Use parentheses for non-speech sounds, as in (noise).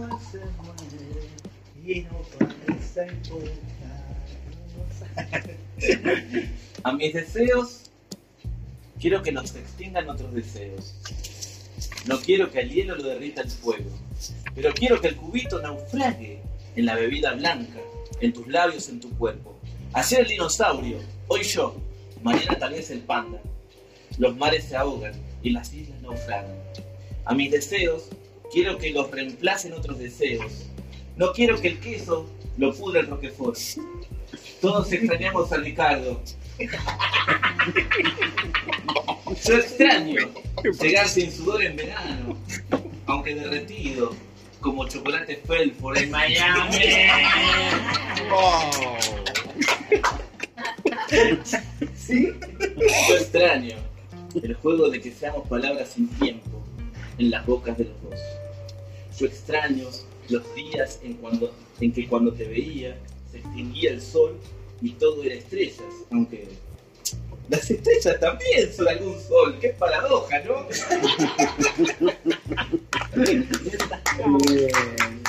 no. (laughs) A mis deseos, quiero que nos extingan otros deseos. No quiero que al hielo lo derrita el fuego, pero quiero que el cubito naufrague en la bebida blanca, en tus labios, en tu cuerpo. Ayer el dinosaurio, hoy yo, mañana tal vez el panda. Los mares se ahogan y las islas naufragan. A mis deseos, quiero que los reemplacen otros deseos. No quiero que el queso lo pudre el Roquefort. Todos extrañamos a Ricardo. (laughs) Yo extraño llegar sin sudor en verano, aunque derretido, como chocolate Felford en Miami. ¿Sí? Yo extraño el juego de que seamos palabras sin tiempo en las bocas de los dos. Su extraño, los días en, cuando, en que cuando te veía se extinguía el sol y todo era estrellas, aunque las estrellas también son algún sol, qué paradoja, ¿no? (laughs) (laughs)